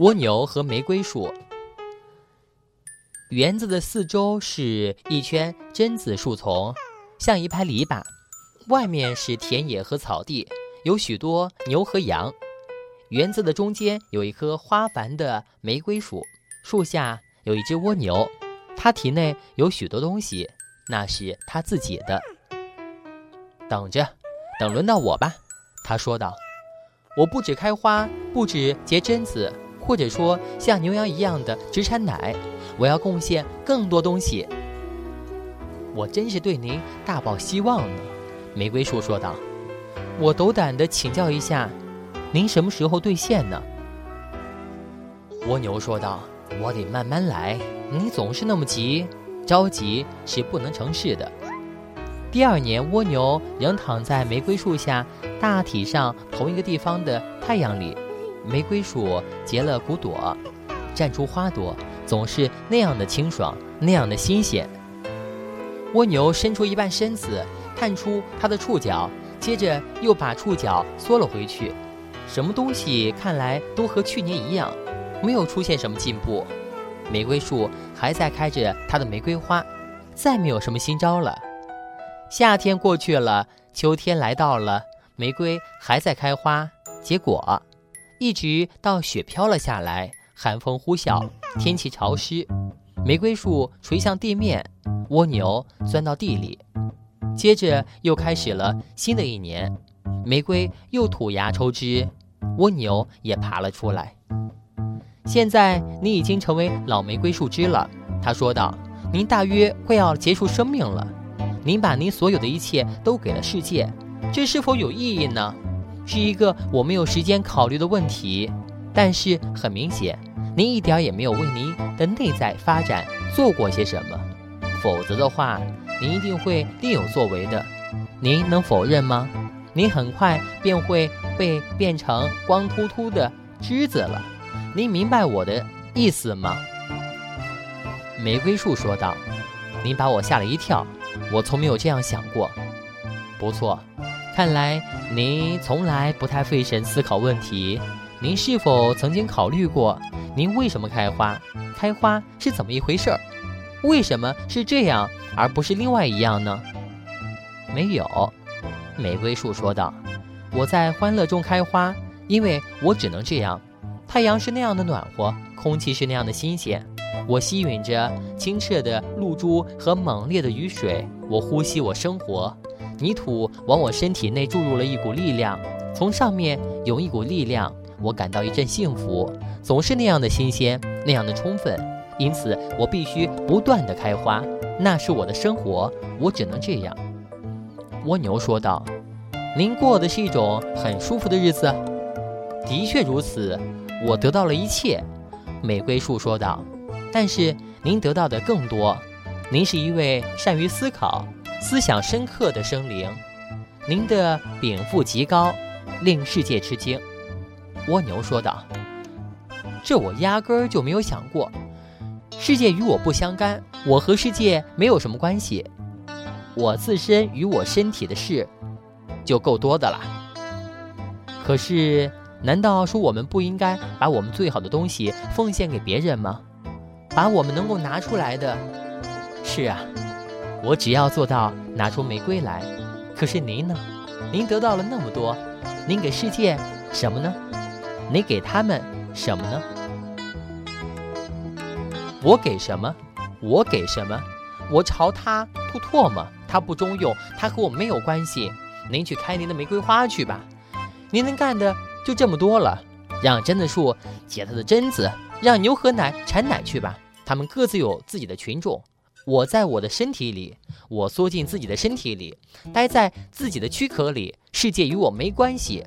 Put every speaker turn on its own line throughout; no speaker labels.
蜗牛和玫瑰树。园子的四周是一圈榛子树丛，像一排篱笆，外面是田野和草地，有许多牛和羊。园子的中间有一棵花繁的玫瑰树，树下有一只蜗牛，它体内有许多东西，那是它自己的。等着，等轮到我吧，他说道。我不止开花，不止结榛子，或者说像牛羊一样的只产奶，我要贡献更多东西。我真是对您大抱希望呢，玫瑰树说道。我斗胆的请教一下，您什么时候兑现呢？蜗牛说道。我得慢慢来，你总是那么急，着急是不能成事的。第二年，蜗牛仍躺在玫瑰树下，大体上同一个地方的太阳里。玫瑰树结了骨朵，绽出花朵，总是那样的清爽，那样的新鲜。蜗牛伸出一半身子，探出它的触角，接着又把触角缩了回去。什么东西看来都和去年一样，没有出现什么进步。玫瑰树还在开着它的玫瑰花，再没有什么新招了。夏天过去了，秋天来到了，玫瑰还在开花结果，一直到雪飘了下来，寒风呼啸，天气潮湿，玫瑰树垂向地面，蜗牛钻到地里，接着又开始了新的一年，玫瑰又吐芽抽枝，蜗牛也爬了出来。现在你已经成为老玫瑰树枝了，他说道：“您大约快要结束生命了。”您把您所有的一切都给了世界，这是否有意义呢？是一个我没有时间考虑的问题。但是很明显，您一点也没有为您的内在发展做过些什么，否则的话，您一定会另有作为的。您能否认吗？您很快便会被变成光秃秃的枝子了。您明白我的意思吗？玫瑰树说道：“您把我吓了一跳。”我从没有这样想过。不错，看来您从来不太费神思考问题。您是否曾经考虑过，您为什么开花？开花是怎么一回事儿？为什么是这样而不是另外一样呢？没有，玫瑰树说道。我在欢乐中开花，因为我只能这样。太阳是那样的暖和，空气是那样的新鲜。我吸吮着清澈的露珠和猛烈的雨水，我呼吸，我生活。泥土往我身体内注入了一股力量，从上面有一股力量，我感到一阵幸福，总是那样的新鲜，那样的充分。因此，我必须不断地开花，那是我的生活，我只能这样。蜗牛说道：“您过的是一种很舒服的日子。”的确如此，我得到了一切。玫瑰树说道。但是您得到的更多，您是一位善于思考、思想深刻的生灵，您的禀赋极高，令世界吃惊。蜗牛说道：“这我压根儿就没有想过，世界与我不相干，我和世界没有什么关系，我自身与我身体的事就够多的了。可是，难道说我们不应该把我们最好的东西奉献给别人吗？”把我们能够拿出来的，是啊，我只要做到拿出玫瑰来。可是您呢？您得到了那么多，您给世界什么呢？您给他们什么呢？我给什么？我给什么？我朝他吐唾沫，他不中用，他和我没有关系。您去开您的玫瑰花去吧。您能干的就这么多了，让榛子树结它的榛子。让牛和奶产奶去吧，他们各自有自己的群众。我在我的身体里，我缩进自己的身体里，待在自己的躯壳里，世界与我没关系。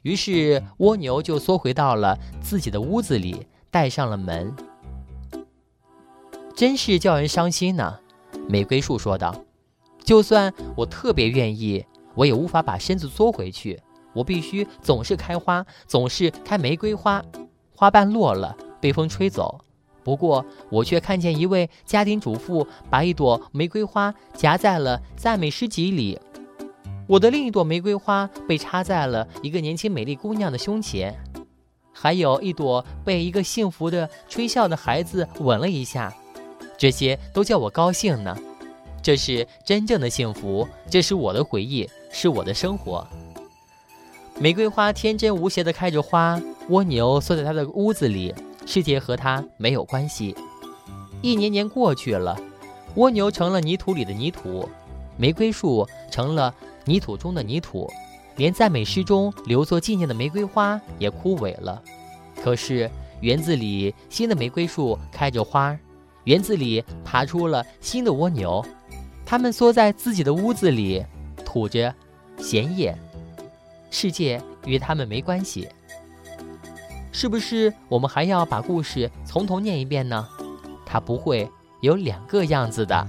于是蜗牛就缩回到了自己的屋子里，带上了门。真是叫人伤心呢，玫瑰树说道。就算我特别愿意，我也无法把身子缩回去。我必须总是开花，总是开玫瑰花，花瓣落了。被风吹走，不过我却看见一位家庭主妇把一朵玫瑰花夹在了赞美诗集里。我的另一朵玫瑰花被插在了一个年轻美丽姑娘的胸前。还有一朵被一个幸福的吹笑的孩子吻了一下，这些都叫我高兴呢。这是真正的幸福，这是我的回忆，是我的生活。玫瑰花天真无邪地开着花，蜗牛缩在它的屋子里，世界和它没有关系。一年年过去了，蜗牛成了泥土里的泥土，玫瑰树成了泥土中的泥土。连赞美诗中留作纪念的玫瑰花也枯萎了，可是园子里新的玫瑰树开着花，园子里爬出了新的蜗牛，它们缩在自己的屋子里，吐着咸液，世界与它们没关系。是不是我们还要把故事从头念一遍呢？它不会有两个样子的。